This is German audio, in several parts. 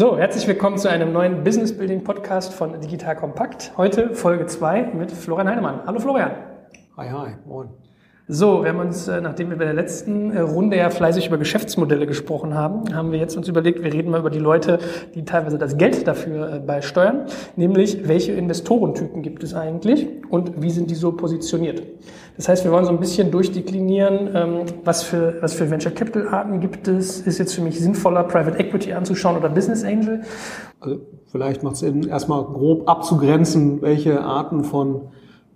So, herzlich willkommen zu einem neuen Business Building Podcast von Digital Kompakt. Heute Folge 2 mit Florian Heinemann. Hallo Florian. Hi, hi, moin. So, wir haben uns, äh, nachdem wir bei der letzten äh, Runde ja fleißig über Geschäftsmodelle gesprochen haben, haben wir jetzt uns überlegt, wir reden mal über die Leute, die teilweise das Geld dafür äh, beisteuern, nämlich welche Investorentypen gibt es eigentlich und wie sind die so positioniert. Das heißt, wir wollen so ein bisschen durchdeklinieren, ähm, was für, was für Venture Capital Arten gibt es, ist jetzt für mich sinnvoller, Private Equity anzuschauen oder Business Angel. Also vielleicht macht es erstmal grob abzugrenzen, welche Arten von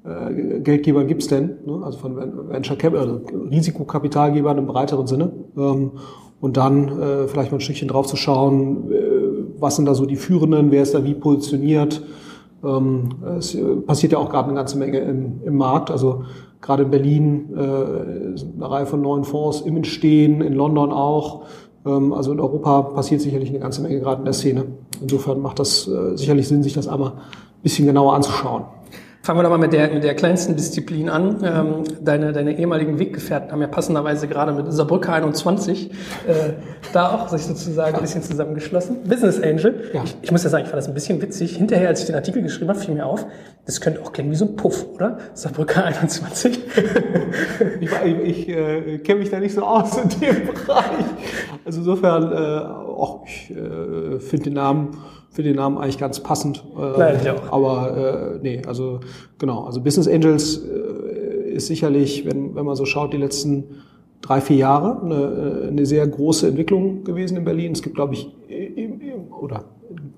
äh, Geldgeber gibt's denn, ne? also von Venture Capital, also Risikokapitalgebern im breiteren Sinne. Ähm, und dann äh, vielleicht mal ein Stückchen drauf zu schauen, äh, was sind da so die Führenden, wer ist da wie positioniert. Ähm, es passiert ja auch gerade eine ganze Menge im, im Markt. Also gerade in Berlin äh, eine Reihe von neuen Fonds im Entstehen, in London auch. Ähm, also in Europa passiert sicherlich eine ganze Menge gerade in der Szene. Insofern macht das äh, sicherlich Sinn, sich das einmal ein bisschen genauer anzuschauen. Fangen wir doch mal mit der, mit der kleinsten Disziplin an. Ähm, deine, deine ehemaligen Weggefährten haben ja passenderweise gerade mit Saarbrücke 21 äh, da auch sich sozusagen ein bisschen zusammengeschlossen. Business Angel. Ja. Ich, ich muss ja sagen, ich fand das ein bisschen witzig. Hinterher, als ich den Artikel geschrieben habe, fiel mir auf, das könnte auch klingen wie so ein Puff, oder? Saarbrücke 21. ich ich äh, kenne mich da nicht so aus in dem Bereich. Also insofern, äh, auch ich äh, finde den Namen für den Namen eigentlich ganz passend. Äh, Nein, ja. Aber äh, nee, also genau. Also Business Angels äh, ist sicherlich, wenn, wenn man so schaut, die letzten drei, vier Jahre eine, äh, eine sehr große Entwicklung gewesen in Berlin. Es gibt, glaube ich, oder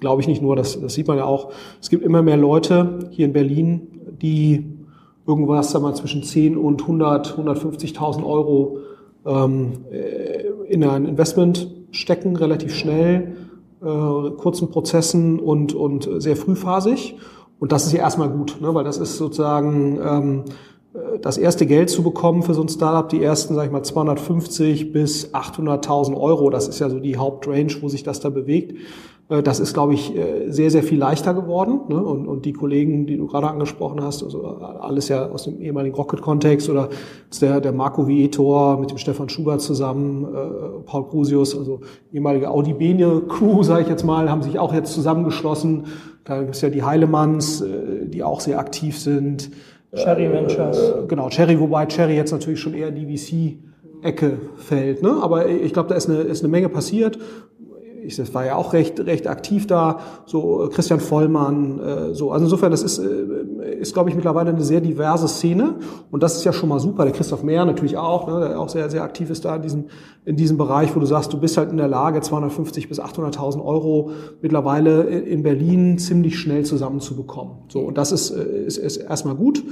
glaube ich nicht nur, das, das sieht man ja auch, es gibt immer mehr Leute hier in Berlin, die irgendwas, sagen wir, zwischen 10 und 100, 150.000 Euro ähm, äh, in ein Investment stecken, relativ schnell äh, kurzen Prozessen und, und sehr frühphasig. Und das ist ja erstmal gut, ne? weil das ist sozusagen ähm, äh, das erste Geld zu bekommen für so ein Startup, die ersten, sag ich mal, 250 bis 800.000 Euro. Das ist ja so die Hauptrange, wo sich das da bewegt. Äh, das ist, glaube ich, äh, sehr, sehr viel leichter geworden. Ne? Und, und die Kollegen, die du gerade angesprochen hast, also alles ja aus dem ehemaligen Rocket-Kontext oder der, der Marco Vietor mit dem Stefan Schubert zusammen, äh, Paul Crusius, also ehemalige Audi Bene Crew, sage ich jetzt mal, haben sich auch jetzt zusammengeschlossen. Da gibt es ja die Heilemanns, äh, die auch sehr aktiv sind. Cherry Ventures. Äh, genau, Cherry, wobei Cherry jetzt natürlich schon eher die VC Ecke fällt. Ne? Aber ich glaube, da ist eine, ist eine Menge passiert ich das war ja auch recht, recht aktiv da, so äh, Christian Vollmann, äh, so. Also insofern, das ist, äh, ist, glaube ich, mittlerweile eine sehr diverse Szene. Und das ist ja schon mal super. Der Christoph Mehr natürlich auch, ne, der auch sehr, sehr aktiv ist da in diesem, in diesem Bereich, wo du sagst, du bist halt in der Lage, 250 bis 800.000 Euro mittlerweile in Berlin ziemlich schnell zusammenzubekommen. So. Und das ist, äh, ist, ist erstmal gut.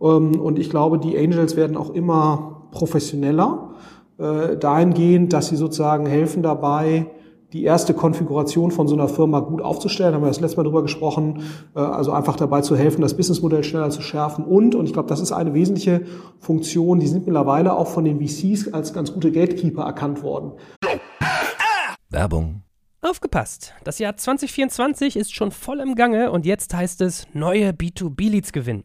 Ähm, und ich glaube, die Angels werden auch immer professioneller, äh, dahingehend, dass sie sozusagen helfen dabei, die erste Konfiguration von so einer Firma gut aufzustellen. Haben wir das letzte Mal drüber gesprochen. Äh, also einfach dabei zu helfen, das Businessmodell schneller zu schärfen. Und, und ich glaube, das ist eine wesentliche Funktion, die sind mittlerweile auch von den VCs als ganz gute Gatekeeper erkannt worden. Werbung. Aufgepasst! Das Jahr 2024 ist schon voll im Gange und jetzt heißt es neue B2B-Leads gewinnen.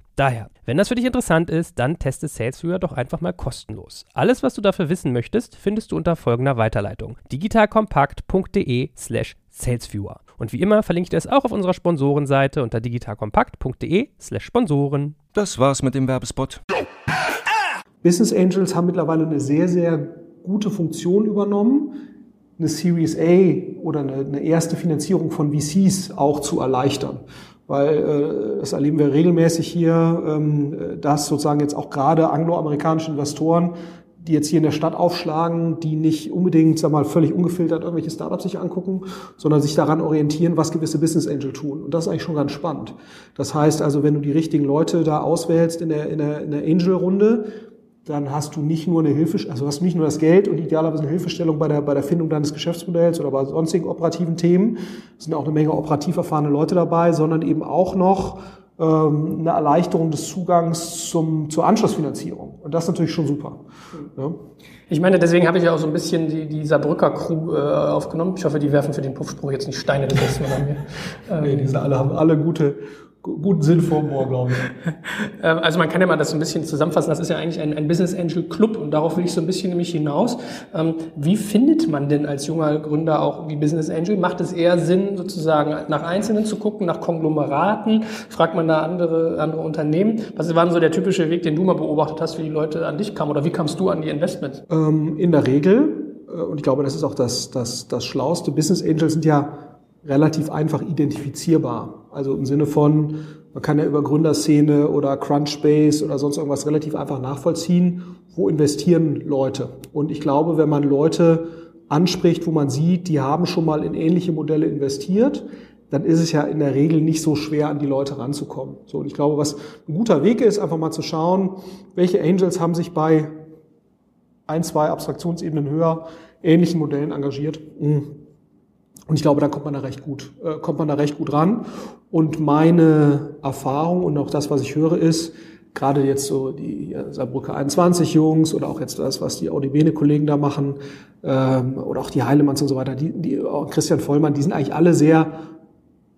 Daher, wenn das für dich interessant ist, dann teste SalesViewer doch einfach mal kostenlos. Alles, was du dafür wissen möchtest, findest du unter folgender Weiterleitung: digitalkompakt.de slash salesviewer. Und wie immer verlinke ich dir es auch auf unserer Sponsorenseite unter digitalkompakt.de slash Sponsoren. Das war's mit dem Werbespot. Business Angels haben mittlerweile eine sehr, sehr gute Funktion übernommen, eine Series A oder eine, eine erste Finanzierung von VCs auch zu erleichtern. Weil äh, das erleben wir regelmäßig hier, ähm, dass sozusagen jetzt auch gerade angloamerikanische Investoren die jetzt hier in der Stadt aufschlagen, die nicht unbedingt, sag mal, völlig ungefiltert irgendwelche Startups sich angucken, sondern sich daran orientieren, was gewisse Business Angel tun. Und das ist eigentlich schon ganz spannend. Das heißt also, wenn du die richtigen Leute da auswählst in der, in der, in der Angel-Runde, dann hast du nicht nur eine Hilfe, also hast nicht nur das Geld und idealerweise eine Hilfestellung bei der, bei der Findung deines Geschäftsmodells oder bei sonstigen operativen Themen. Es sind auch eine Menge operativ erfahrene Leute dabei, sondern eben auch noch ähm, eine Erleichterung des Zugangs zum, zur Anschlussfinanzierung. Und das ist natürlich schon super. Ja. Ich meine, deswegen habe ich ja auch so ein bisschen die, die Saarbrücker Crew äh, aufgenommen. Ich hoffe, die werfen für den Puffspruch jetzt nicht Steine das nächste Mal an mir. Ähm, nee, die sind alle, haben alle gute, guten Sinn vor Humor, glaube ich. Ähm, also man kann ja mal das so ein bisschen zusammenfassen. Das ist ja eigentlich ein, ein Business Angel Club und darauf will ich so ein bisschen nämlich hinaus. Ähm, wie findet man denn als junger Gründer auch wie Business Angel? Macht es eher Sinn, sozusagen nach Einzelnen zu gucken, nach Konglomeraten? Fragt man da andere, andere Unternehmen? Was war denn so der typische Weg, den du mal beobachtet hast, wie die Leute an dich kamen oder wie kamst du an die Investments? Ähm, in der Regel, äh, und ich glaube, das ist auch das, das, das Schlauste, Business Angels sind ja relativ einfach identifizierbar. Also im Sinne von, man kann ja über Gründerszene oder Crunchbase oder sonst irgendwas relativ einfach nachvollziehen, wo investieren Leute. Und ich glaube, wenn man Leute anspricht, wo man sieht, die haben schon mal in ähnliche Modelle investiert, dann ist es ja in der Regel nicht so schwer, an die Leute ranzukommen. So, und ich glaube, was ein guter Weg ist, einfach mal zu schauen, welche Angels haben sich bei ein, zwei Abstraktionsebenen höher ähnlichen Modellen engagiert. Mhm. Und ich glaube, da kommt man da recht gut, äh, kommt man da recht gut ran. Und meine Erfahrung und auch das, was ich höre, ist, gerade jetzt so die Saarbrücker 21 Jungs oder auch jetzt das, was die Audibene-Kollegen da machen, ähm, oder auch die Heilemanns und so weiter, die, die auch Christian Vollmann, die sind eigentlich alle sehr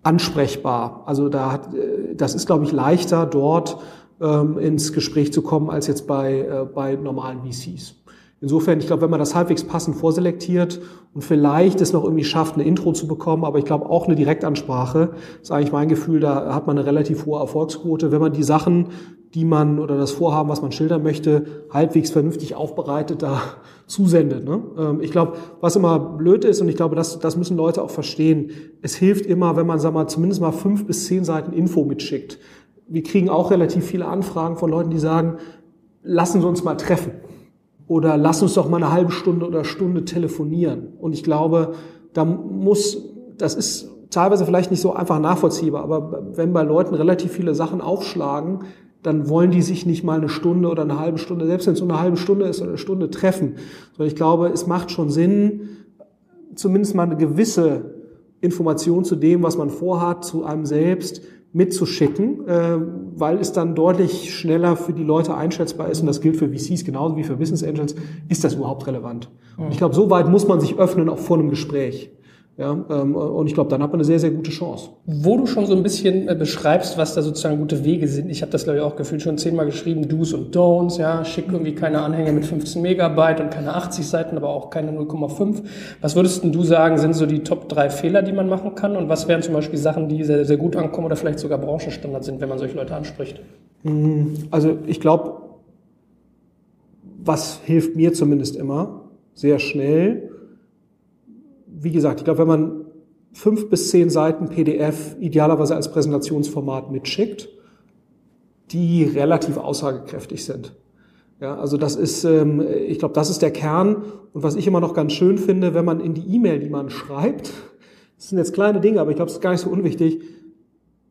ansprechbar. Also da hat, äh, das ist, glaube ich, leichter dort ähm, ins Gespräch zu kommen als jetzt bei, äh, bei normalen VCs. Insofern, ich glaube, wenn man das halbwegs passend vorselektiert und vielleicht es noch irgendwie schafft, eine Intro zu bekommen, aber ich glaube auch eine Direktansprache, ist eigentlich mein Gefühl, da hat man eine relativ hohe Erfolgsquote, wenn man die Sachen, die man oder das Vorhaben, was man schildern möchte, halbwegs vernünftig aufbereitet da zusendet. Ne? Ähm, ich glaube, was immer blöd ist, und ich glaube, das, das müssen Leute auch verstehen, es hilft immer, wenn man, sag mal, zumindest mal fünf bis zehn Seiten Info mitschickt. Wir kriegen auch relativ viele Anfragen von Leuten, die sagen, lassen Sie uns mal treffen oder lass uns doch mal eine halbe Stunde oder Stunde telefonieren. Und ich glaube, da muss, das ist teilweise vielleicht nicht so einfach nachvollziehbar, aber wenn bei Leuten relativ viele Sachen aufschlagen, dann wollen die sich nicht mal eine Stunde oder eine halbe Stunde, selbst wenn es so eine halbe Stunde ist oder eine Stunde treffen. Sondern ich glaube, es macht schon Sinn, zumindest mal eine gewisse Information zu dem, was man vorhat, zu einem selbst mitzuschicken, äh, weil es dann deutlich schneller für die Leute einschätzbar ist und das gilt für VCs genauso wie für Business Angels, ist das überhaupt relevant? Und ich glaube, so weit muss man sich öffnen, auch vor einem Gespräch. Ja, ähm, und ich glaube, dann hat man eine sehr, sehr gute Chance. Wo du schon so ein bisschen äh, beschreibst, was da sozusagen gute Wege sind. Ich habe das, glaube ich, auch gefühlt schon zehnmal geschrieben, Do's und Don'ts. Ja, schick irgendwie keine Anhänge mit 15 Megabyte und keine 80 Seiten, aber auch keine 0,5. Was würdest denn du sagen, sind so die Top drei Fehler, die man machen kann? Und was wären zum Beispiel Sachen, die sehr, sehr gut ankommen oder vielleicht sogar Branchenstandard sind, wenn man solche Leute anspricht? Mm, also ich glaube, was hilft mir zumindest immer, sehr schnell, wie gesagt, ich glaube, wenn man fünf bis zehn Seiten PDF idealerweise als Präsentationsformat mitschickt, die relativ aussagekräftig sind. Ja, also das ist, ähm, ich glaube, das ist der Kern. Und was ich immer noch ganz schön finde, wenn man in die E-Mail, die man schreibt, das sind jetzt kleine Dinge, aber ich glaube, es ist gar nicht so unwichtig,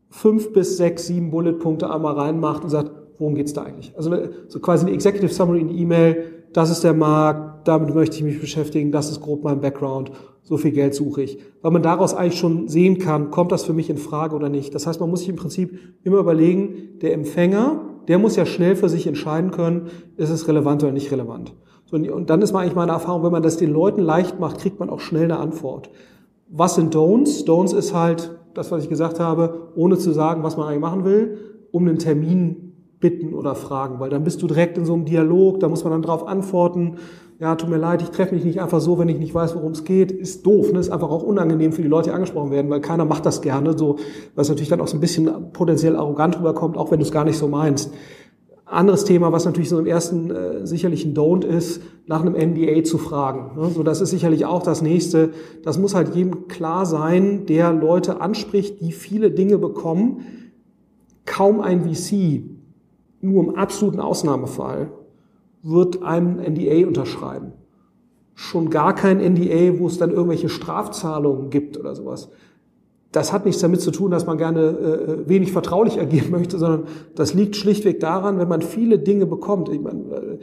fünf bis sechs, sieben Bulletpunkte einmal reinmacht und sagt, worum geht's da eigentlich? Also so quasi eine Executive Summary in die E-Mail, das ist der Markt, damit möchte ich mich beschäftigen, das ist grob mein Background so viel Geld suche ich. Weil man daraus eigentlich schon sehen kann, kommt das für mich in Frage oder nicht. Das heißt, man muss sich im Prinzip immer überlegen, der Empfänger, der muss ja schnell für sich entscheiden können, ist es relevant oder nicht relevant. Und dann ist mal eigentlich meine Erfahrung, wenn man das den Leuten leicht macht, kriegt man auch schnell eine Antwort. Was sind Don'ts? Don'ts ist halt das, was ich gesagt habe, ohne zu sagen, was man eigentlich machen will, um einen Termin bitten oder fragen, weil dann bist du direkt in so einem Dialog, da muss man dann drauf antworten ja, tut mir leid, ich treffe mich nicht einfach so, wenn ich nicht weiß, worum es geht, ist doof. Ne? Ist einfach auch unangenehm für die Leute, die angesprochen werden, weil keiner macht das gerne, so, was natürlich dann auch so ein bisschen potenziell arrogant rüberkommt, auch wenn du es gar nicht so meinst. Anderes Thema, was natürlich so im ersten äh, sicherlich ein Don't ist, nach einem NDA zu fragen. Ne? So, das ist sicherlich auch das nächste. Das muss halt jedem klar sein, der Leute anspricht, die viele Dinge bekommen. Kaum ein VC, nur im absoluten Ausnahmefall, wird ein NDA unterschreiben. Schon gar kein NDA, wo es dann irgendwelche Strafzahlungen gibt oder sowas. Das hat nichts damit zu tun, dass man gerne äh, wenig vertraulich agieren möchte, sondern das liegt schlichtweg daran, wenn man viele Dinge bekommt. Ich meine, äh,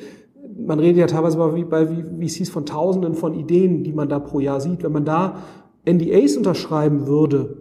man redet ja teilweise bei, bei VCs von Tausenden von Ideen, die man da pro Jahr sieht. Wenn man da NDAs unterschreiben würde,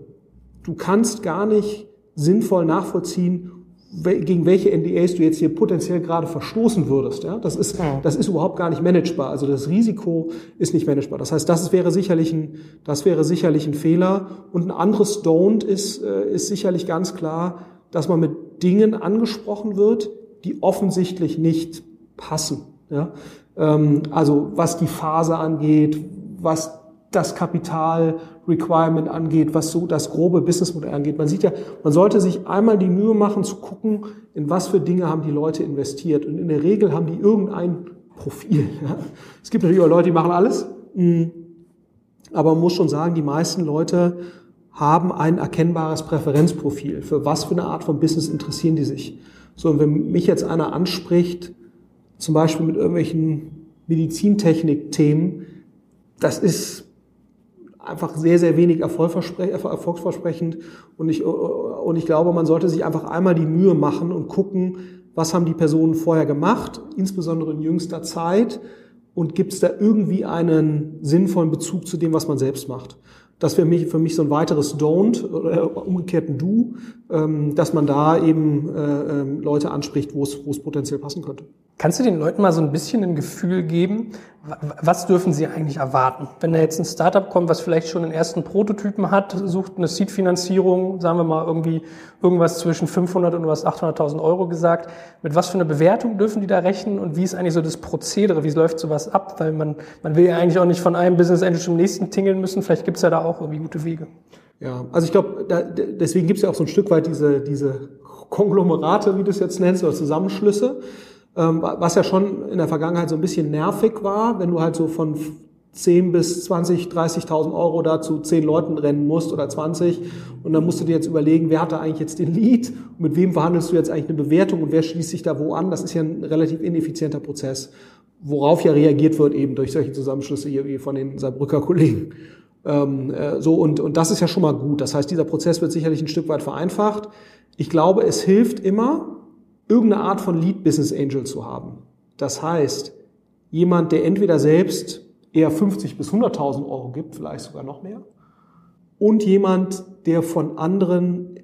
du kannst gar nicht sinnvoll nachvollziehen, gegen welche NDAs du jetzt hier potenziell gerade verstoßen würdest. Ja? Das, ist, das ist überhaupt gar nicht managebar. Also das Risiko ist nicht managebar. Das heißt, das wäre sicherlich ein, das wäre sicherlich ein Fehler. Und ein anderes Don't ist, äh, ist sicherlich ganz klar, dass man mit Dingen angesprochen wird, die offensichtlich nicht passen. Ja? Ähm, also was die Phase angeht, was das Kapital-Requirement angeht, was so das grobe Businessmodell angeht. Man sieht ja, man sollte sich einmal die Mühe machen zu gucken, in was für Dinge haben die Leute investiert. Und in der Regel haben die irgendein Profil. Ja. Es gibt natürlich auch Leute, die machen alles. Mhm. Aber man muss schon sagen, die meisten Leute haben ein erkennbares Präferenzprofil. Für was für eine Art von Business interessieren die sich? So, und wenn mich jetzt einer anspricht, zum Beispiel mit irgendwelchen Medizintechnik-Themen, das ist einfach sehr, sehr wenig erfolgsversprechend. Und ich, und ich glaube, man sollte sich einfach einmal die Mühe machen und gucken, was haben die Personen vorher gemacht, insbesondere in jüngster Zeit, und gibt es da irgendwie einen sinnvollen Bezug zu dem, was man selbst macht. Das wäre für mich so ein weiteres Don't oder umgekehrt ein Do, ähm, dass man da eben äh, ähm, Leute anspricht, wo es, wo es potenziell passen könnte. Kannst du den Leuten mal so ein bisschen ein Gefühl geben, was dürfen sie eigentlich erwarten? Wenn da jetzt ein Startup kommt, was vielleicht schon einen ersten Prototypen hat, sucht eine Seed-Finanzierung, sagen wir mal irgendwie irgendwas zwischen 500 und was 800.000 Euro gesagt, mit was für einer Bewertung dürfen die da rechnen und wie ist eigentlich so das Prozedere, wie läuft sowas ab? Weil man, man will ja eigentlich auch nicht von einem Business Angel zum nächsten tingeln müssen, vielleicht gibt's ja da auch irgendwie gute Wege. Ja, also ich glaube, deswegen gibt's ja auch so ein Stück weit diese, diese Konglomerate, wie du es jetzt nennst, oder Zusammenschlüsse was ja schon in der Vergangenheit so ein bisschen nervig war, wenn du halt so von 10 bis 20, 30.000 Euro da zu 10 Leuten rennen musst oder 20 und dann musst du dir jetzt überlegen, wer hat da eigentlich jetzt den Lead mit wem verhandelst du jetzt eigentlich eine Bewertung und wer schließt sich da wo an. Das ist ja ein relativ ineffizienter Prozess, worauf ja reagiert wird eben durch solche Zusammenschlüsse hier wie von den Saarbrücker Kollegen. Ähm, äh, so und, und das ist ja schon mal gut. Das heißt, dieser Prozess wird sicherlich ein Stück weit vereinfacht. Ich glaube, es hilft immer, irgendeine Art von Lead Business Angel zu haben. Das heißt, jemand, der entweder selbst eher 50 bis 100.000 Euro gibt, vielleicht sogar noch mehr, und jemand, der von anderen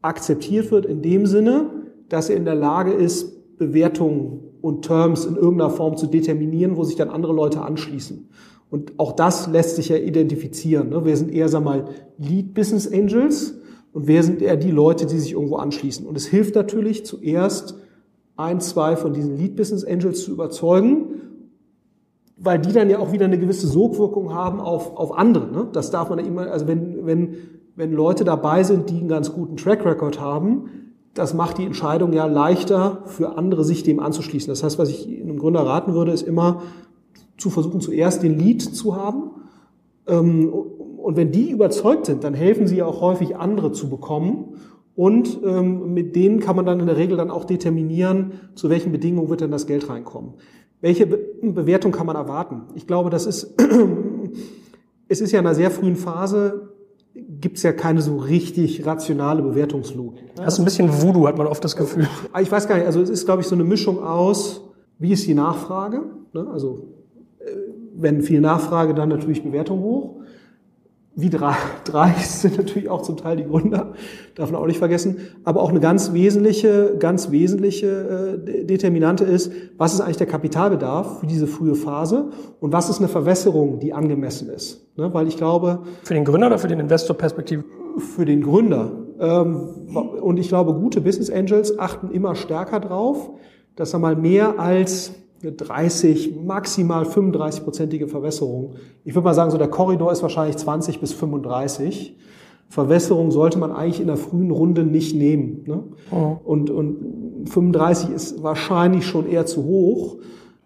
akzeptiert wird in dem Sinne, dass er in der Lage ist, Bewertungen und Terms in irgendeiner Form zu determinieren, wo sich dann andere Leute anschließen. Und auch das lässt sich ja identifizieren. Ne? Wir sind eher, sag mal, Lead Business Angels und wer sind eher die Leute, die sich irgendwo anschließen. Und es hilft natürlich zuerst, ein, zwei von diesen Lead Business Angels zu überzeugen, weil die dann ja auch wieder eine gewisse Sogwirkung haben auf, auf andere. Ne? Das darf man ja immer, also wenn, wenn, wenn Leute dabei sind, die einen ganz guten Track Record haben, das macht die Entscheidung ja leichter für andere, sich dem anzuschließen. Das heißt, was ich einem Gründer raten würde, ist immer zu versuchen, zuerst den Lead zu haben ähm, und wenn die überzeugt sind, dann helfen sie auch häufig andere zu bekommen. Und ähm, mit denen kann man dann in der Regel dann auch determinieren, zu welchen Bedingungen wird denn das Geld reinkommen. Welche Be Bewertung kann man erwarten? Ich glaube, das ist, es ist ja in einer sehr frühen Phase, gibt es ja keine so richtig rationale Bewertungslogik. Das ist ein bisschen Voodoo, hat man oft das Gefühl. Ich weiß gar nicht, also es ist, glaube ich, so eine Mischung aus, wie ist die Nachfrage? Ne? Also äh, wenn viel Nachfrage, dann natürlich Bewertung hoch wie dreist sind natürlich auch zum Teil die Gründer, darf man auch nicht vergessen. Aber auch eine ganz wesentliche, ganz wesentliche äh, Determinante ist, was ist eigentlich der Kapitalbedarf für diese frühe Phase und was ist eine Verwässerung, die angemessen ist. Ne? Weil ich glaube... Für den Gründer oder für den Investor Perspektive? Für den Gründer. Ähm, und ich glaube, gute Business Angels achten immer stärker drauf, dass er mal mehr als 30, maximal 35-prozentige Verwässerung. Ich würde mal sagen, so der Korridor ist wahrscheinlich 20 bis 35. Verwässerung sollte man eigentlich in der frühen Runde nicht nehmen. Ne? Oh. Und, und 35 ist wahrscheinlich schon eher zu hoch.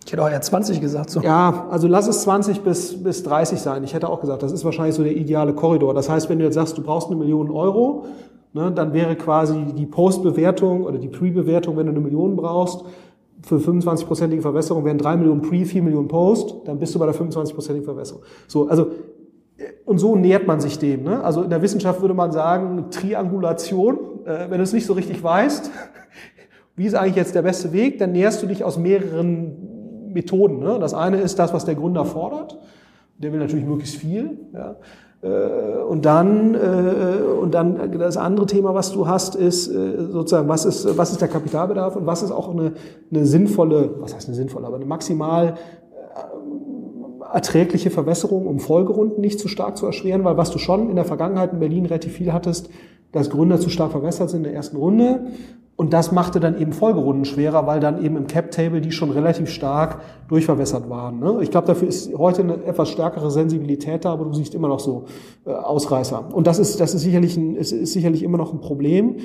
Ich hätte auch eher 20 gesagt. So. Ja, also lass es 20 bis, bis 30 sein. Ich hätte auch gesagt, das ist wahrscheinlich so der ideale Korridor. Das heißt, wenn du jetzt sagst, du brauchst eine Million Euro, ne, dann wäre quasi die Postbewertung oder die Pre-Bewertung, wenn du eine Million brauchst, für 25-prozentige Verwässerung wären 3 Millionen Pre, 4 Millionen Post, dann bist du bei der 25-prozentigen Verwässerung. So, also und so nähert man sich dem. Ne? Also in der Wissenschaft würde man sagen, Triangulation, äh, wenn du es nicht so richtig weißt, wie ist eigentlich jetzt der beste Weg, dann näherst du dich aus mehreren Methoden. Ne? Das eine ist das, was der Gründer fordert. Der will natürlich möglichst viel. Ja? Äh, und dann, äh, und dann das andere Thema, was du hast, ist äh, sozusagen, was ist, was ist der Kapitalbedarf und was ist auch eine, eine sinnvolle, was heißt eine sinnvolle, aber eine maximal erträgliche Verwässerung, um Folgerunden nicht zu stark zu erschweren, weil was du schon in der Vergangenheit in Berlin relativ viel hattest, dass Gründer zu stark verwässert sind in der ersten Runde. Und das machte dann eben Folgerunden schwerer, weil dann eben im Cap-Table die schon relativ stark durchverwässert waren. Ne? Ich glaube, dafür ist heute eine etwas stärkere Sensibilität da, aber du siehst immer noch so äh, Ausreißer. Und das ist, das ist sicherlich, ein, ist, ist sicherlich immer noch ein Problem.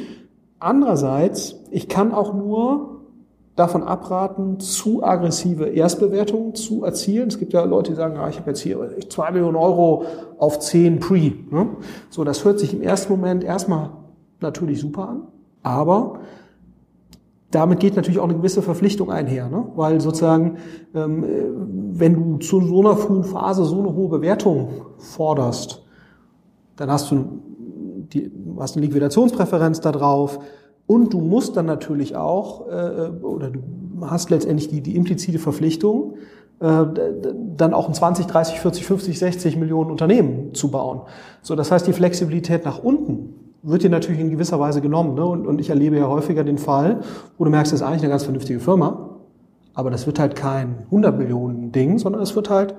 Andererseits, ich kann auch nur davon abraten, zu aggressive Erstbewertungen zu erzielen. Es gibt ja Leute, die sagen, ah, ich habe jetzt hier zwei Millionen Euro auf zehn Pre. Ne? So, das hört sich im ersten Moment erstmal natürlich super an, aber damit geht natürlich auch eine gewisse Verpflichtung einher, ne? weil sozusagen, ähm, wenn du zu so einer frühen Phase so eine hohe Bewertung forderst, dann hast du, die, hast eine Liquidationspräferenz da drauf, und du musst dann natürlich auch, äh, oder du hast letztendlich die, die implizite Verpflichtung, äh, dann auch ein 20, 30, 40, 50, 60 Millionen Unternehmen zu bauen. So, das heißt, die Flexibilität nach unten wird dir natürlich in gewisser Weise genommen. Ne? Und, und ich erlebe ja häufiger den Fall, wo du merkst, das ist eigentlich eine ganz vernünftige Firma, aber das wird halt kein 100 Millionen Ding, sondern es wird halt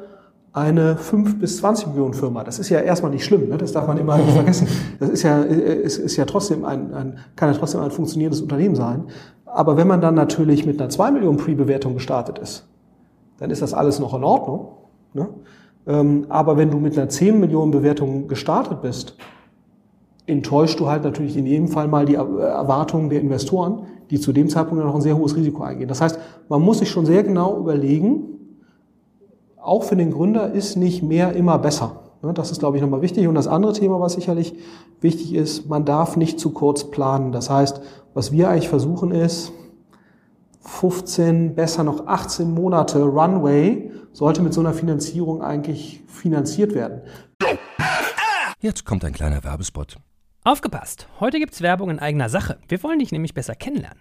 eine 5 bis 20 Millionen Firma. Das ist ja erstmal nicht schlimm, ne? das darf man immer nicht vergessen. Das ist ja, ist, ist ja trotzdem ein, ein, kann ja trotzdem ein funktionierendes Unternehmen sein. Aber wenn man dann natürlich mit einer 2 Millionen Pre-Bewertung gestartet ist, dann ist das alles noch in Ordnung. Ne? Ähm, aber wenn du mit einer 10 Millionen Bewertung gestartet bist, enttäuscht du halt natürlich in jedem Fall mal die Erwartungen der Investoren, die zu dem Zeitpunkt noch ein sehr hohes Risiko eingehen. Das heißt, man muss sich schon sehr genau überlegen, auch für den Gründer ist nicht mehr immer besser. Das ist, glaube ich, nochmal wichtig. Und das andere Thema, was sicherlich wichtig ist, man darf nicht zu kurz planen. Das heißt, was wir eigentlich versuchen ist, 15, besser noch 18 Monate Runway sollte mit so einer Finanzierung eigentlich finanziert werden. Jetzt kommt ein kleiner Werbespot. Aufgepasst! Heute gibt's Werbung in eigener Sache. Wir wollen dich nämlich besser kennenlernen,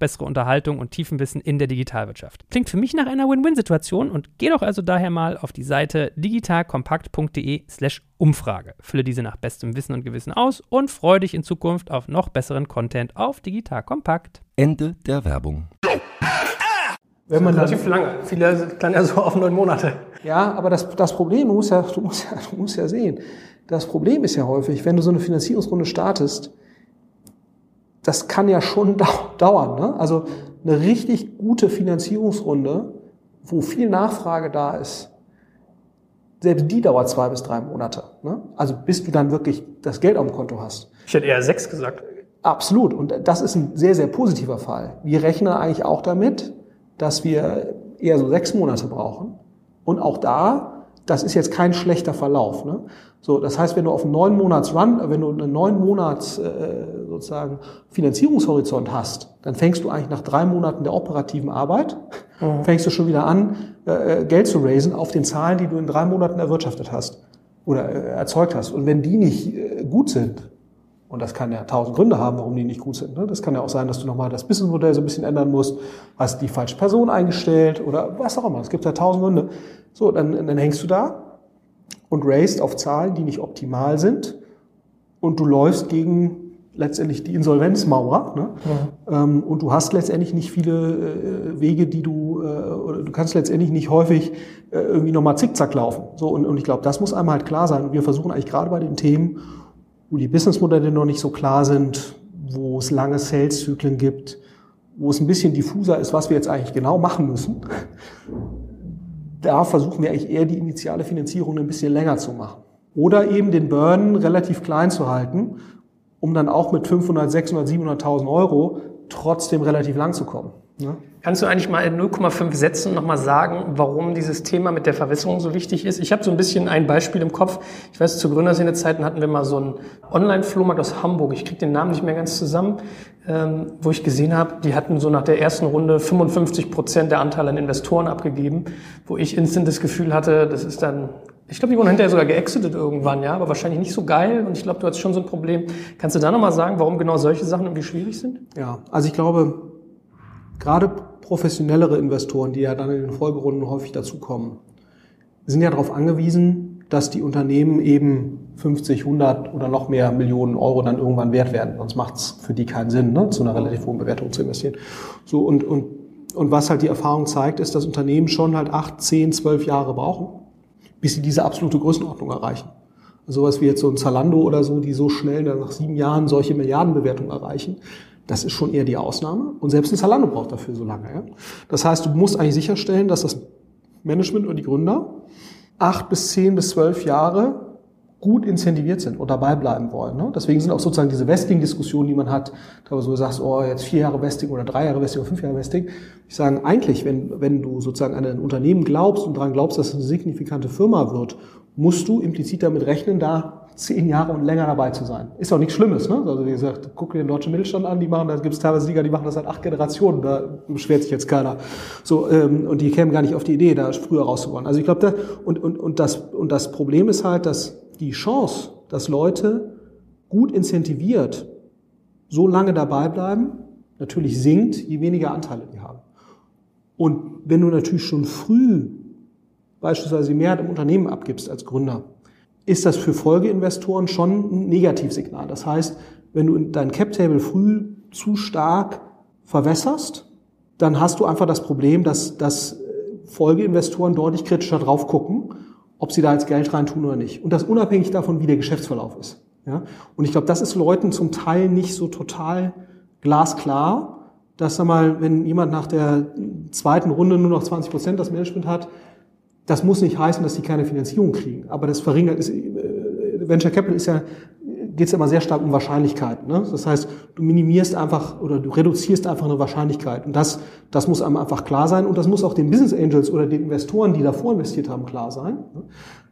bessere Unterhaltung und Tiefenwissen in der Digitalwirtschaft. Klingt für mich nach einer Win-Win-Situation und geh doch also daher mal auf die Seite digitalkompakt.de/slash Umfrage. Fülle diese nach bestem Wissen und Gewissen aus und freue dich in Zukunft auf noch besseren Content auf Digital Kompakt. Ende der Werbung. Wenn man relativ lange. Viele klang ja so auf neun Monate. Ja, aber das, das Problem, du musst, ja, du, musst ja, du musst ja sehen, das Problem ist ja häufig, wenn du so eine Finanzierungsrunde startest, das kann ja schon dauern. Ne? Also eine richtig gute Finanzierungsrunde, wo viel Nachfrage da ist, selbst die dauert zwei bis drei Monate. Ne? Also bis du dann wirklich das Geld auf dem Konto hast. Ich hätte eher sechs gesagt. Absolut. Und das ist ein sehr, sehr positiver Fall. Wir rechnen eigentlich auch damit, dass wir eher so sechs Monate brauchen. Und auch da, das ist jetzt kein schlechter Verlauf. Ne? So, das heißt, wenn du auf einen neun Monats Run, wenn du einen neun Monats äh, sozusagen Finanzierungshorizont hast, dann fängst du eigentlich nach drei Monaten der operativen Arbeit, mhm. fängst du schon wieder an, äh, Geld zu raisen auf den Zahlen, die du in drei Monaten erwirtschaftet hast oder äh, erzeugt hast. Und wenn die nicht äh, gut sind, und das kann ja tausend Gründe haben, warum die nicht gut sind. Ne? Das kann ja auch sein, dass du nochmal das Businessmodell so ein bisschen ändern musst, hast die falsche Person eingestellt oder was auch immer. Es gibt ja tausend Gründe. So, dann, dann hängst du da und raced auf Zahlen, die nicht optimal sind und du läufst gegen letztendlich die Insolvenzmauer ne? Ja. Ähm, und du hast letztendlich nicht viele äh, Wege, die du, äh, oder du kannst letztendlich nicht häufig äh, irgendwie nochmal zickzack laufen. So, und, und ich glaube, das muss einmal halt klar sein. Und wir versuchen eigentlich gerade bei den Themen, wo die Businessmodelle noch nicht so klar sind, wo es lange Sales-Zyklen gibt, wo es ein bisschen diffuser ist, was wir jetzt eigentlich genau machen müssen, da versuchen wir eigentlich eher die initiale Finanzierung ein bisschen länger zu machen. Oder eben den Burn relativ klein zu halten, um dann auch mit 500, 600, 700.000 Euro trotzdem relativ lang zu kommen. Ne? Kannst du eigentlich mal in 0,5 Sätzen nochmal sagen, warum dieses Thema mit der Verwässerung so wichtig ist? Ich habe so ein bisschen ein Beispiel im Kopf. Ich weiß, zu Gründerszene-Zeiten hatten wir mal so einen Online-Flohmarkt aus Hamburg. Ich kriege den Namen nicht mehr ganz zusammen, ähm, wo ich gesehen habe, die hatten so nach der ersten Runde 55 Prozent der Anteile an Investoren abgegeben, wo ich instant das Gefühl hatte, das ist dann ich glaube, die wurden hinterher sogar geexitet irgendwann, ja, aber wahrscheinlich nicht so geil. Und ich glaube, du hast schon so ein Problem. Kannst du da nochmal sagen, warum genau solche Sachen irgendwie schwierig sind? Ja, also ich glaube, gerade professionellere Investoren, die ja dann in den Folgerunden häufig dazukommen, sind ja darauf angewiesen, dass die Unternehmen eben 50, 100 oder noch mehr Millionen Euro dann irgendwann wert werden. Sonst macht es für die keinen Sinn, ne, zu einer relativ hohen Bewertung zu investieren. So und, und, und was halt die Erfahrung zeigt, ist, dass Unternehmen schon halt acht, zehn, zwölf Jahre brauchen bis sie diese absolute Größenordnung erreichen. Also sowas wie jetzt so ein Zalando oder so, die so schnell nach sieben Jahren solche Milliardenbewertungen erreichen, das ist schon eher die Ausnahme. Und selbst ein Zalando braucht dafür so lange. Ja? Das heißt, du musst eigentlich sicherstellen, dass das Management oder die Gründer acht bis zehn bis zwölf Jahre gut incentiviert sind und dabei bleiben wollen. Ne? Deswegen sind auch sozusagen diese Vesting-Diskussionen, die man hat, da du sagst, oh, jetzt vier Jahre Vesting oder drei Jahre Vesting oder fünf Jahre Vesting. Ich sage eigentlich, wenn, wenn du sozusagen an ein Unternehmen glaubst und daran glaubst, dass es eine signifikante Firma wird, musst du implizit damit rechnen, da zehn Jahre und länger dabei zu sein. Ist auch nichts Schlimmes, ne? Also wie gesagt, guck dir den deutschen Mittelstand an, die machen, da gibt es teilweise Liga, die machen das seit acht Generationen, da beschwert sich jetzt keiner. So, ähm, und die kämen gar nicht auf die Idee, da früher rauszuwollen. Also ich glaube, da, und, und, und, das, und das Problem ist halt, dass die Chance, dass Leute gut incentiviert so lange dabei bleiben, natürlich sinkt, je weniger Anteile die haben. Und wenn du natürlich schon früh beispielsweise mehr im Unternehmen abgibst als Gründer, ist das für Folgeinvestoren schon ein Negativsignal. Das heißt, wenn du dein Cap-Table früh zu stark verwässerst, dann hast du einfach das Problem, dass, dass Folgeinvestoren deutlich kritischer drauf gucken ob sie da jetzt Geld reintun oder nicht. Und das unabhängig davon, wie der Geschäftsverlauf ist. Ja? Und ich glaube, das ist Leuten zum Teil nicht so total glasklar, dass sag mal, wenn jemand nach der zweiten Runde nur noch 20 Prozent das Management hat, das muss nicht heißen, dass die keine Finanzierung kriegen. Aber das verringert ist, äh, Venture Capital ist ja geht es immer sehr stark um Wahrscheinlichkeiten. Ne? Das heißt, du minimierst einfach oder du reduzierst einfach eine Wahrscheinlichkeit. Und das, das muss einem einfach klar sein. Und das muss auch den Business Angels oder den Investoren, die davor investiert haben, klar sein. Ne?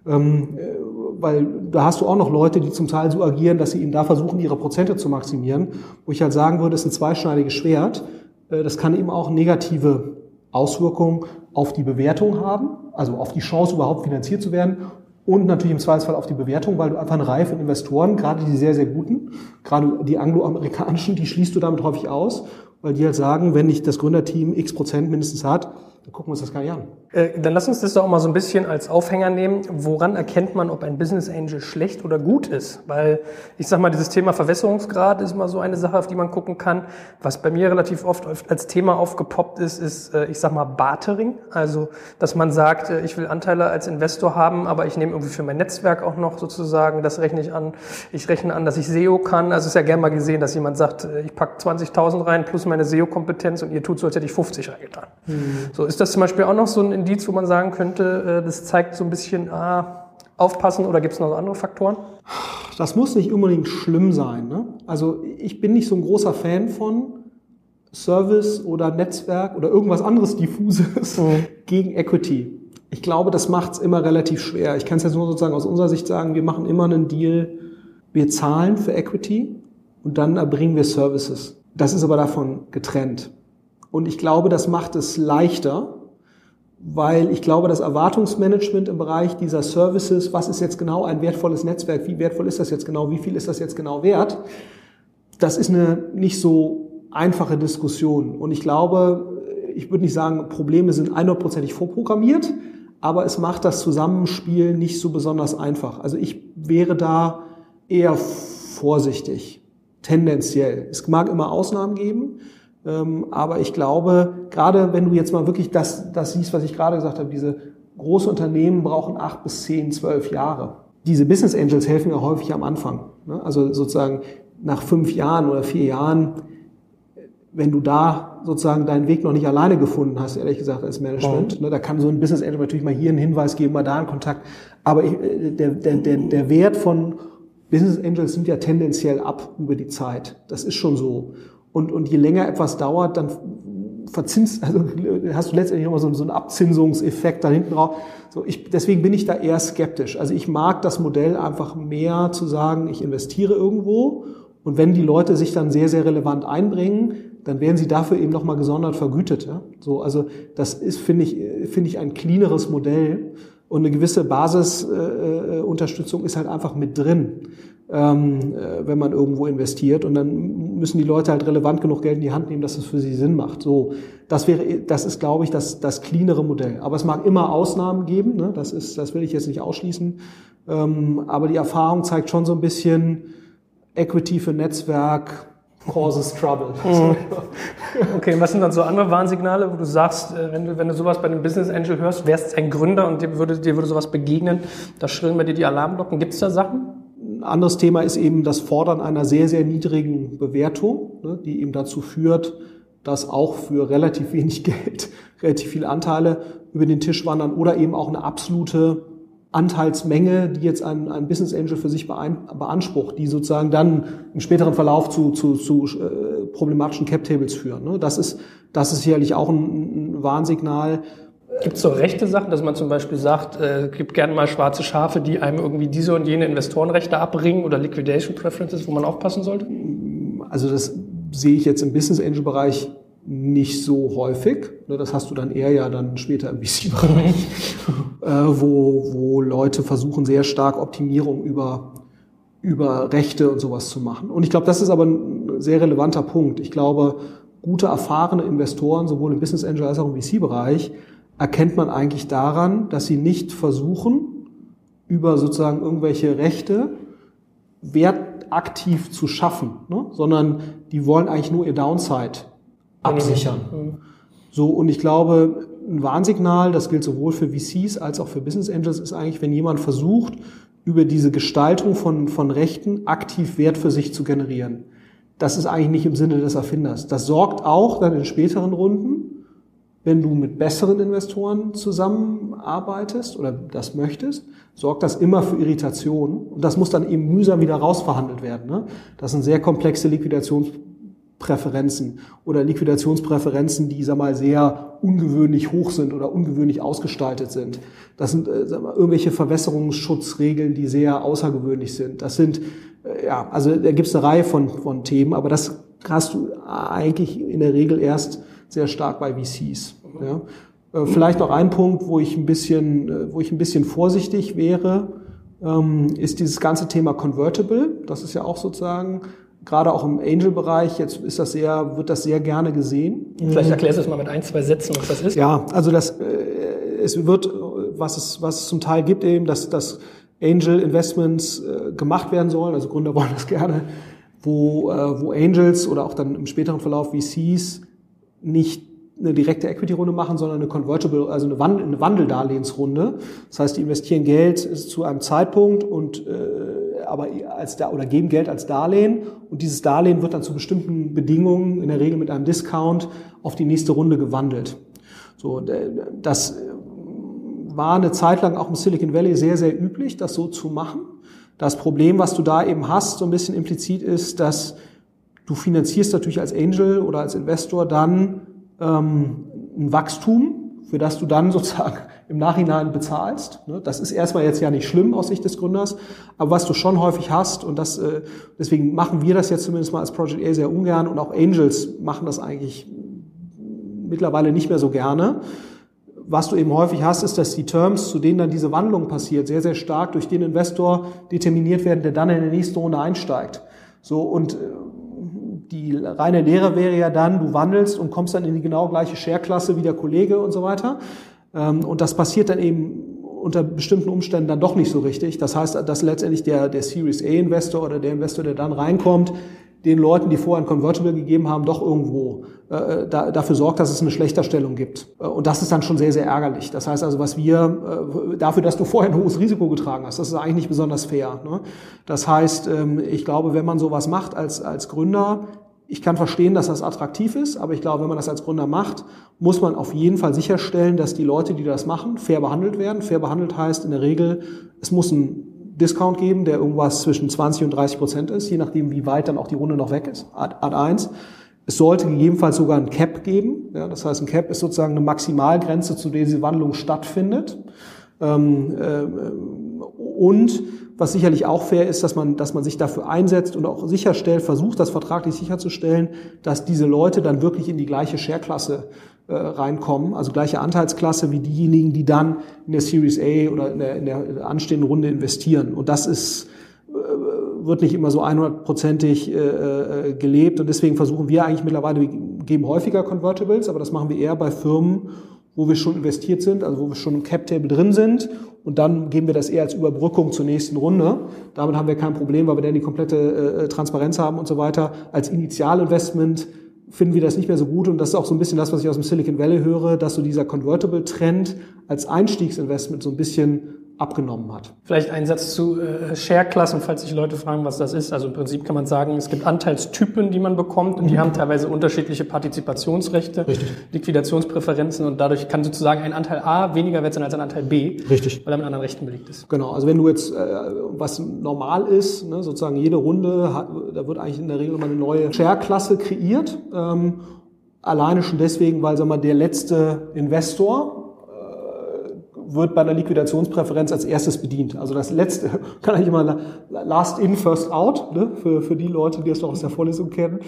Ähm, äh, weil da hast du auch noch Leute, die zum Teil so agieren, dass sie eben da versuchen, ihre Prozente zu maximieren. Wo ich halt sagen würde, ist ein zweischneidiges Schwert. Äh, das kann eben auch negative Auswirkungen auf die Bewertung haben, also auf die Chance überhaupt finanziert zu werden und natürlich im Zweifelsfall auf die Bewertung, weil du einfach eine Reihe von Investoren, gerade die sehr, sehr guten, gerade die angloamerikanischen, die schließt du damit häufig aus, weil die halt sagen, wenn nicht das Gründerteam x Prozent mindestens hat, dann gucken wir uns das gar nicht an. Äh, dann lass uns das doch mal so ein bisschen als Aufhänger nehmen. Woran erkennt man, ob ein Business Angel schlecht oder gut ist? Weil ich sag mal, dieses Thema Verwässerungsgrad ist mal so eine Sache, auf die man gucken kann. Was bei mir relativ oft als Thema aufgepoppt ist, ist, äh, ich sag mal, Bartering. Also, dass man sagt, äh, ich will Anteile als Investor haben, aber ich nehme irgendwie für mein Netzwerk auch noch sozusagen, das rechne ich an. Ich rechne an, dass ich SEO kann. Also, es ist ja gern mal gesehen, dass jemand sagt, ich pack 20.000 rein plus meine SEO-Kompetenz und ihr tut so, als hätte ich 50 reingetan. Mhm. So, ist das zum Beispiel auch noch so ein Indiz, wo man sagen könnte, äh, das zeigt so ein bisschen, ah, aufpassen oder gibt es noch andere Faktoren? Das muss nicht unbedingt schlimm sein. Ne? Also ich bin nicht so ein großer Fan von Service oder Netzwerk oder irgendwas anderes diffuses mhm. gegen Equity. Ich glaube, das macht es immer relativ schwer. Ich kann es jetzt nur sozusagen aus unserer Sicht sagen, wir machen immer einen Deal, wir zahlen für Equity und dann erbringen wir Services. Das ist aber davon getrennt. Und ich glaube, das macht es leichter, weil ich glaube, das Erwartungsmanagement im Bereich dieser Services, was ist jetzt genau ein wertvolles Netzwerk, wie wertvoll ist das jetzt genau, wie viel ist das jetzt genau wert, das ist eine nicht so einfache Diskussion. Und ich glaube, ich würde nicht sagen, Probleme sind einhundertprozentig vorprogrammiert, aber es macht das Zusammenspiel nicht so besonders einfach. Also ich wäre da eher vorsichtig, tendenziell. Es mag immer Ausnahmen geben, aber ich glaube, gerade wenn du jetzt mal wirklich das, das siehst, was ich gerade gesagt habe, diese große Unternehmen brauchen acht bis zehn, zwölf Jahre. Diese Business Angels helfen ja häufig am Anfang. Ne? Also sozusagen nach fünf Jahren oder vier Jahren, wenn du da sozusagen deinen Weg noch nicht alleine gefunden hast, ehrlich gesagt, als Management. Ne, da kann so ein Business Angel natürlich mal hier einen Hinweis geben, mal da einen Kontakt. Aber äh, der, der, der, der Wert von Business Angels sind ja tendenziell ab über die Zeit. Das ist schon so. Und, und je länger etwas dauert, dann verzinst, also hast du letztendlich immer so, so einen Abzinsungseffekt da hinten drauf. So, ich, deswegen bin ich da eher skeptisch. Also ich mag das Modell einfach mehr zu sagen, ich investiere irgendwo und wenn die Leute sich dann sehr, sehr relevant einbringen, dann werden sie dafür eben nochmal gesondert vergütet. Ja? So, also das ist, finde ich, finde ich ein cleaneres Modell und eine gewisse Basisunterstützung äh, ist halt einfach mit drin, ähm, äh, wenn man irgendwo investiert. Und dann müssen die Leute halt relevant genug Geld in die Hand nehmen, dass es für sie Sinn macht. So, das wäre, das ist, glaube ich, das, das cleanere Modell. Aber es mag immer Ausnahmen geben. Ne? Das ist, das will ich jetzt nicht ausschließen. Ähm, aber die Erfahrung zeigt schon so ein bisschen Equity für Netzwerk, causes trouble. Mhm. okay, was sind dann so andere Warnsignale, wo du sagst, äh, wenn du, wenn du sowas bei einem Business Angel hörst, wärst ein Gründer und dir würde, dir würde sowas begegnen, da schrillen bei dir die Alarmglocken. Gibt es da Sachen? Ein anderes Thema ist eben das Fordern einer sehr, sehr niedrigen Bewertung, ne, die eben dazu führt, dass auch für relativ wenig Geld relativ viele Anteile über den Tisch wandern oder eben auch eine absolute Anteilsmenge, die jetzt ein, ein Business Angel für sich beansprucht, die sozusagen dann im späteren Verlauf zu, zu, zu äh, problematischen Cap Tables führen. Ne? Das ist das ist sicherlich auch ein, ein Warnsignal. Gibt es so rechte Sachen, dass man zum Beispiel sagt, äh, gibt gerne mal schwarze Schafe, die einem irgendwie diese und jene Investorenrechte abbringen oder Liquidation Preferences, wo man aufpassen sollte? Also das sehe ich jetzt im Business Angel Bereich nicht so häufig. Ne, das hast du dann eher ja dann später im VC-Bereich, äh, wo, wo Leute versuchen, sehr stark Optimierung über, über Rechte und sowas zu machen. Und ich glaube, das ist aber ein sehr relevanter Punkt. Ich glaube, gute, erfahrene Investoren, sowohl im Business Angel als auch im VC-Bereich, erkennt man eigentlich daran, dass sie nicht versuchen, über sozusagen irgendwelche Rechte Wert aktiv zu schaffen, ne? sondern die wollen eigentlich nur ihr Downside absichern. Mhm. So, und ich glaube, ein Warnsignal, das gilt sowohl für VCs als auch für Business Angels, ist eigentlich, wenn jemand versucht, über diese Gestaltung von, von Rechten aktiv Wert für sich zu generieren. Das ist eigentlich nicht im Sinne des Erfinders. Das sorgt auch dann in späteren Runden, wenn du mit besseren Investoren zusammenarbeitest oder das möchtest, sorgt das immer für Irritation. Und das muss dann eben mühsam wieder rausverhandelt werden. Ne? Das sind sehr komplexe Liquidations Präferenzen oder Liquidationspräferenzen, die sag mal sehr ungewöhnlich hoch sind oder ungewöhnlich ausgestaltet sind. Das sind äh, sag mal, irgendwelche Verwässerungsschutzregeln, die sehr außergewöhnlich sind. Das sind äh, ja, also da gibt es eine Reihe von von Themen, aber das hast du eigentlich in der Regel erst sehr stark bei VCs. Ja. Äh, vielleicht noch ein Punkt, wo ich ein bisschen, äh, wo ich ein bisschen vorsichtig wäre, ähm, ist dieses ganze Thema Convertible. Das ist ja auch sozusagen gerade auch im Angel-Bereich, jetzt ist das sehr, wird das sehr gerne gesehen. Vielleicht erklärst du es mal mit ein, zwei Sätzen, was das ist. Ja, also das, äh, es wird, was es, was es zum Teil gibt eben, dass, dass Angel Investments gemacht werden sollen, also Gründer wollen das gerne, wo, wo Angels oder auch dann im späteren Verlauf VCs nicht eine direkte Equity-Runde machen, sondern eine Convertible, also eine, Wandel, eine Wandeldarlehensrunde. Das heißt, die investieren Geld zu einem Zeitpunkt und äh, aber als da oder geben Geld als Darlehen und dieses Darlehen wird dann zu bestimmten Bedingungen, in der Regel mit einem Discount, auf die nächste Runde gewandelt. So, das war eine Zeit lang auch im Silicon Valley sehr, sehr üblich, das so zu machen. Das Problem, was du da eben hast, so ein bisschen implizit ist, dass du finanzierst natürlich als Angel oder als Investor dann ähm, ein Wachstum, für das du dann sozusagen im Nachhinein bezahlst. Ne? Das ist erstmal jetzt ja nicht schlimm aus Sicht des Gründers, aber was du schon häufig hast, und das, äh, deswegen machen wir das jetzt zumindest mal als Project A sehr ungern und auch Angels machen das eigentlich mittlerweile nicht mehr so gerne. Was du eben häufig hast, ist, dass die Terms, zu denen dann diese Wandlung passiert, sehr, sehr stark durch den Investor determiniert werden, der dann in die nächste Runde einsteigt. So, und äh, die reine Lehre wäre ja dann, du wandelst und kommst dann in die genau gleiche Share-Klasse wie der Kollege und so weiter. Ähm, und das passiert dann eben unter bestimmten Umständen dann doch nicht so richtig. Das heißt, dass letztendlich der, der Series A-Investor oder der Investor, der dann reinkommt, den Leuten, die vorher ein Convertible gegeben haben, doch irgendwo äh, da, dafür sorgt, dass es eine Schlechterstellung gibt. Äh, und das ist dann schon sehr, sehr ärgerlich. Das heißt also, was wir, äh, dafür, dass du vorher ein hohes Risiko getragen hast, das ist eigentlich nicht besonders fair. Ne? Das heißt, ähm, ich glaube, wenn man sowas macht als, als Gründer, ich kann verstehen, dass das attraktiv ist, aber ich glaube, wenn man das als Gründer macht, muss man auf jeden Fall sicherstellen, dass die Leute, die das machen, fair behandelt werden. Fair behandelt heißt in der Regel, es muss ein Discount geben, der irgendwas zwischen 20 und 30 Prozent ist, je nachdem, wie weit dann auch die Runde noch weg ist. Art, Art 1. Es sollte gegebenenfalls sogar ein Cap geben. Ja, das heißt, ein Cap ist sozusagen eine Maximalgrenze, zu der diese Wandlung stattfindet. Ähm, äh, und was sicherlich auch fair ist, dass man, dass man sich dafür einsetzt und auch sicherstellt, versucht, das vertraglich sicherzustellen, dass diese Leute dann wirklich in die gleiche Share-Klasse äh, reinkommen, also gleiche Anteilsklasse wie diejenigen, die dann in der Series A oder in der, in der anstehenden Runde investieren. Und das ist äh, wird nicht immer so 100%ig äh, äh, gelebt und deswegen versuchen wir eigentlich mittlerweile, wir geben häufiger Convertibles, aber das machen wir eher bei Firmen, wo wir schon investiert sind, also wo wir schon im Cap-Table drin sind und dann geben wir das eher als Überbrückung zur nächsten Runde. Damit haben wir kein Problem, weil wir dann die komplette äh, Transparenz haben und so weiter. Als Initialinvestment finden wir das nicht mehr so gut und das ist auch so ein bisschen das, was ich aus dem Silicon Valley höre, dass so dieser Convertible-Trend als Einstiegsinvestment so ein bisschen abgenommen hat. Vielleicht ein Satz zu äh, Share-Klassen, falls sich Leute fragen, was das ist. Also im Prinzip kann man sagen, es gibt Anteilstypen, die man bekommt und die mhm. haben teilweise unterschiedliche Partizipationsrechte, Richtig. Liquidationspräferenzen und dadurch kann sozusagen ein Anteil A weniger wert sein als ein Anteil B, Richtig. weil er mit anderen Rechten belegt ist. Genau, also wenn du jetzt, äh, was normal ist, ne, sozusagen jede Runde, hat, da wird eigentlich in der Regel immer eine neue Share-Klasse kreiert. Ähm, alleine schon deswegen, weil sag mal, der letzte Investor wird bei einer Liquidationspräferenz als erstes bedient. Also das letzte, kann eigentlich immer last in, first out, ne? für, für die Leute, die es noch aus der Vorlesung kennen.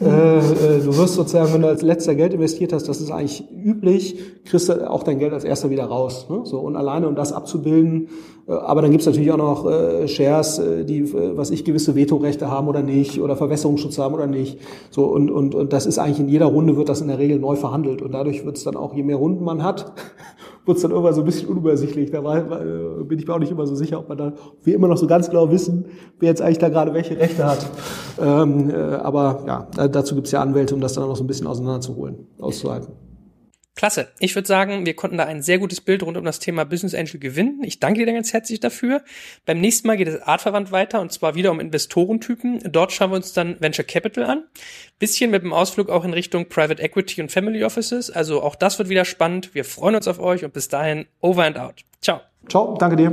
Äh, äh, du wirst sozusagen, wenn du als letzter Geld investiert hast, das ist eigentlich üblich, kriegst du auch dein Geld als erster wieder raus. Ne? So, und alleine, um das abzubilden, äh, aber dann gibt's natürlich auch noch äh, Shares, äh, die, was ich, gewisse Vetorechte haben oder nicht, oder Verwässerungsschutz haben oder nicht. So, und, und, und das ist eigentlich in jeder Runde wird das in der Regel neu verhandelt. Und dadurch wird's dann auch, je mehr Runden man hat, wird's dann irgendwann so ein bisschen unübersichtlich. Da war, bin ich mir auch nicht immer so sicher, ob man da, wir immer noch so ganz genau wissen, wer jetzt eigentlich da gerade welche Rechte hat. Ähm, äh, aber ja, dazu gibt's ja Anwälte, um das dann auch noch so ein bisschen auseinanderzuholen, auszuhalten. Klasse. Ich würde sagen, wir konnten da ein sehr gutes Bild rund um das Thema Business Angel gewinnen. Ich danke dir ganz herzlich dafür. Beim nächsten Mal geht es artverwandt weiter und zwar wieder um Investorentypen. Dort schauen wir uns dann Venture Capital an. Bisschen mit dem Ausflug auch in Richtung Private Equity und Family Offices. Also auch das wird wieder spannend. Wir freuen uns auf euch und bis dahin over and out. Ciao. Ciao, danke dir.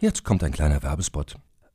Jetzt kommt ein kleiner Werbespot.